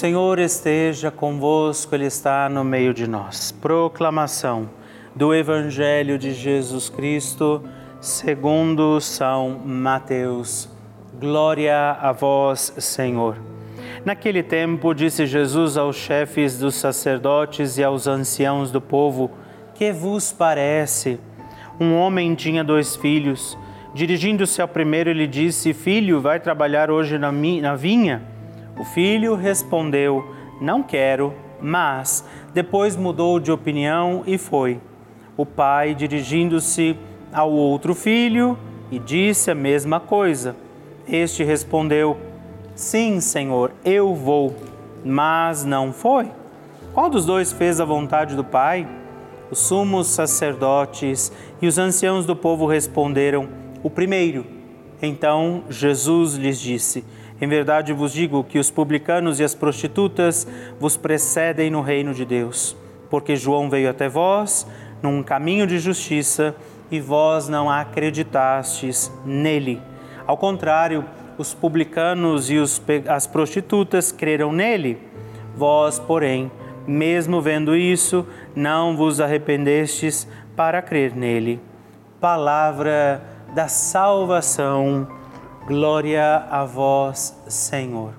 Senhor esteja convosco, Ele está no meio de nós. Proclamação do Evangelho de Jesus Cristo, segundo São Mateus. Glória a vós, Senhor. Naquele tempo, disse Jesus aos chefes dos sacerdotes e aos anciãos do povo: Que vos parece? Um homem tinha dois filhos. Dirigindo-se ao primeiro, ele disse: Filho, vai trabalhar hoje na, na vinha? O filho respondeu: Não quero, mas depois mudou de opinião e foi. O pai, dirigindo-se ao outro filho, e disse a mesma coisa. Este respondeu: Sim, senhor, eu vou, mas não foi. Qual dos dois fez a vontade do pai? Os sumos sacerdotes e os anciãos do povo responderam: O primeiro. Então Jesus lhes disse: em verdade vos digo que os publicanos e as prostitutas vos precedem no reino de Deus, porque João veio até vós num caminho de justiça e vós não acreditastes nele. Ao contrário, os publicanos e os, as prostitutas creram nele. Vós, porém, mesmo vendo isso, não vos arrependestes para crer nele. Palavra da salvação. Glória a vós, Senhor.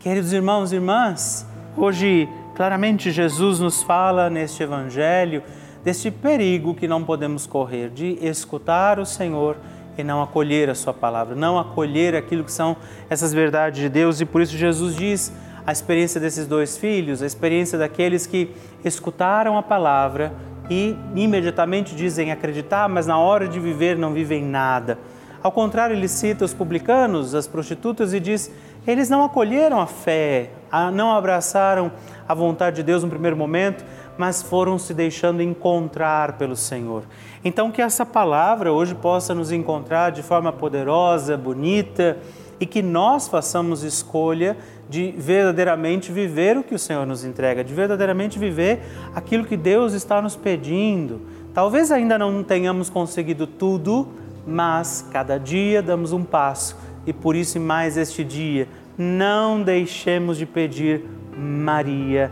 Queridos irmãos e irmãs, hoje claramente Jesus nos fala neste Evangelho deste perigo que não podemos correr, de escutar o Senhor e não acolher a Sua palavra, não acolher aquilo que são essas verdades de Deus. E por isso Jesus diz a experiência desses dois filhos, a experiência daqueles que escutaram a palavra e imediatamente dizem acreditar, mas na hora de viver não vivem nada. Ao contrário, ele cita os publicanos, as prostitutas e diz: eles não acolheram a fé, não abraçaram a vontade de Deus no primeiro momento, mas foram se deixando encontrar pelo Senhor. Então, que essa palavra hoje possa nos encontrar de forma poderosa, bonita e que nós façamos escolha de verdadeiramente viver o que o Senhor nos entrega, de verdadeiramente viver aquilo que Deus está nos pedindo. Talvez ainda não tenhamos conseguido tudo, mas cada dia damos um passo e por isso, mais este dia, não deixemos de pedir, Maria,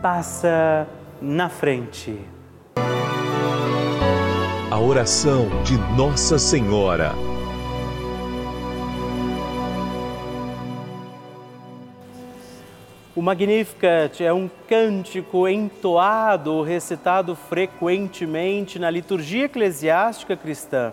passa na frente. A oração de Nossa Senhora. O Magnificat é um cântico entoado, recitado frequentemente na liturgia eclesiástica cristã.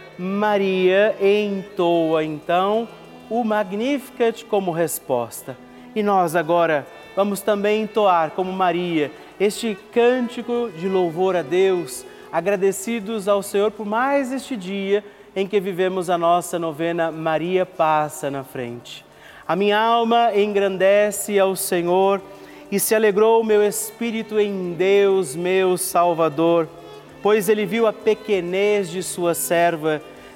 Maria entoa então o Magnificat como resposta. E nós agora vamos também entoar como Maria este cântico de louvor a Deus, agradecidos ao Senhor por mais este dia em que vivemos a nossa novena Maria passa na frente. A minha alma engrandece ao Senhor e se alegrou o meu espírito em Deus, meu Salvador, pois ele viu a pequenez de sua serva.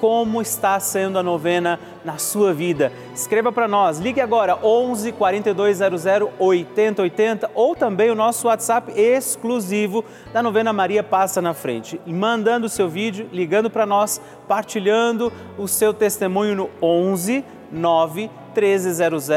como está sendo a novena na sua vida. Escreva para nós, ligue agora 11 4200 8080 ou também o nosso WhatsApp exclusivo da novena Maria Passa na Frente. E mandando o seu vídeo, ligando para nós, partilhando o seu testemunho no 11 9 1300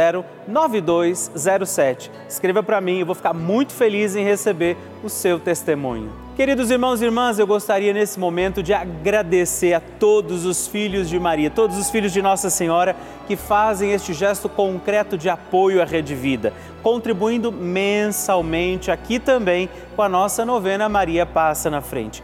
9207. Escreva para mim, eu vou ficar muito feliz em receber o seu testemunho. Queridos irmãos e irmãs, eu gostaria nesse momento de agradecer a todos os filhos de Maria, todos os filhos de Nossa Senhora que fazem este gesto concreto de apoio à Rede Vida, contribuindo mensalmente aqui também com a nossa novena Maria Passa na Frente.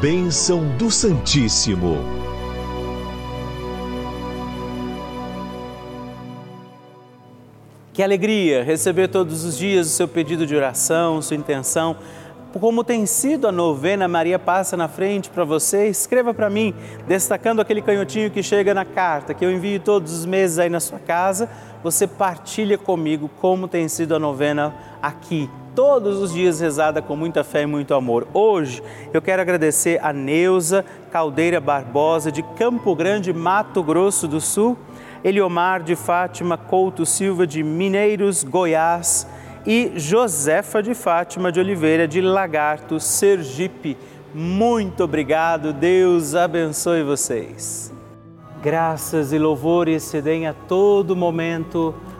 Bênção do Santíssimo. Que alegria receber todos os dias o seu pedido de oração, sua intenção. Como tem sido a novena Maria Passa na Frente para você, escreva para mim, destacando aquele canhotinho que chega na carta, que eu envio todos os meses aí na sua casa. Você partilha comigo como tem sido a novena aqui todos os dias rezada com muita fé e muito amor. Hoje eu quero agradecer a Neuza Caldeira Barbosa de Campo Grande, Mato Grosso do Sul, Eliomar de Fátima Couto Silva de Mineiros, Goiás e Josefa de Fátima de Oliveira de Lagarto, Sergipe. Muito obrigado, Deus abençoe vocês. Graças e louvores se deem a todo momento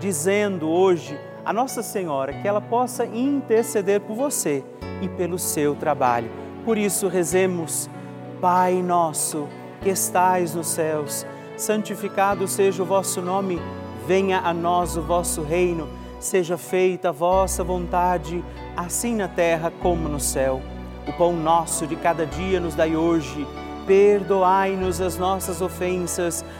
dizendo hoje a Nossa Senhora que ela possa interceder por você e pelo seu trabalho. Por isso, rezemos, Pai nosso que estais nos céus, santificado seja o vosso nome, venha a nós o vosso reino, seja feita a vossa vontade, assim na terra como no céu. O pão nosso de cada dia nos dai hoje perdoai-nos as nossas ofensas,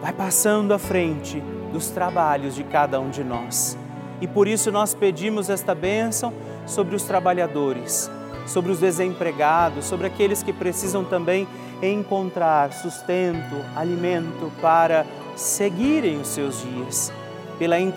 vai passando à frente dos trabalhos de cada um de nós. E por isso nós pedimos esta bênção sobre os trabalhadores, sobre os desempregados, sobre aqueles que precisam também encontrar sustento, alimento para seguirem os seus dias. Pela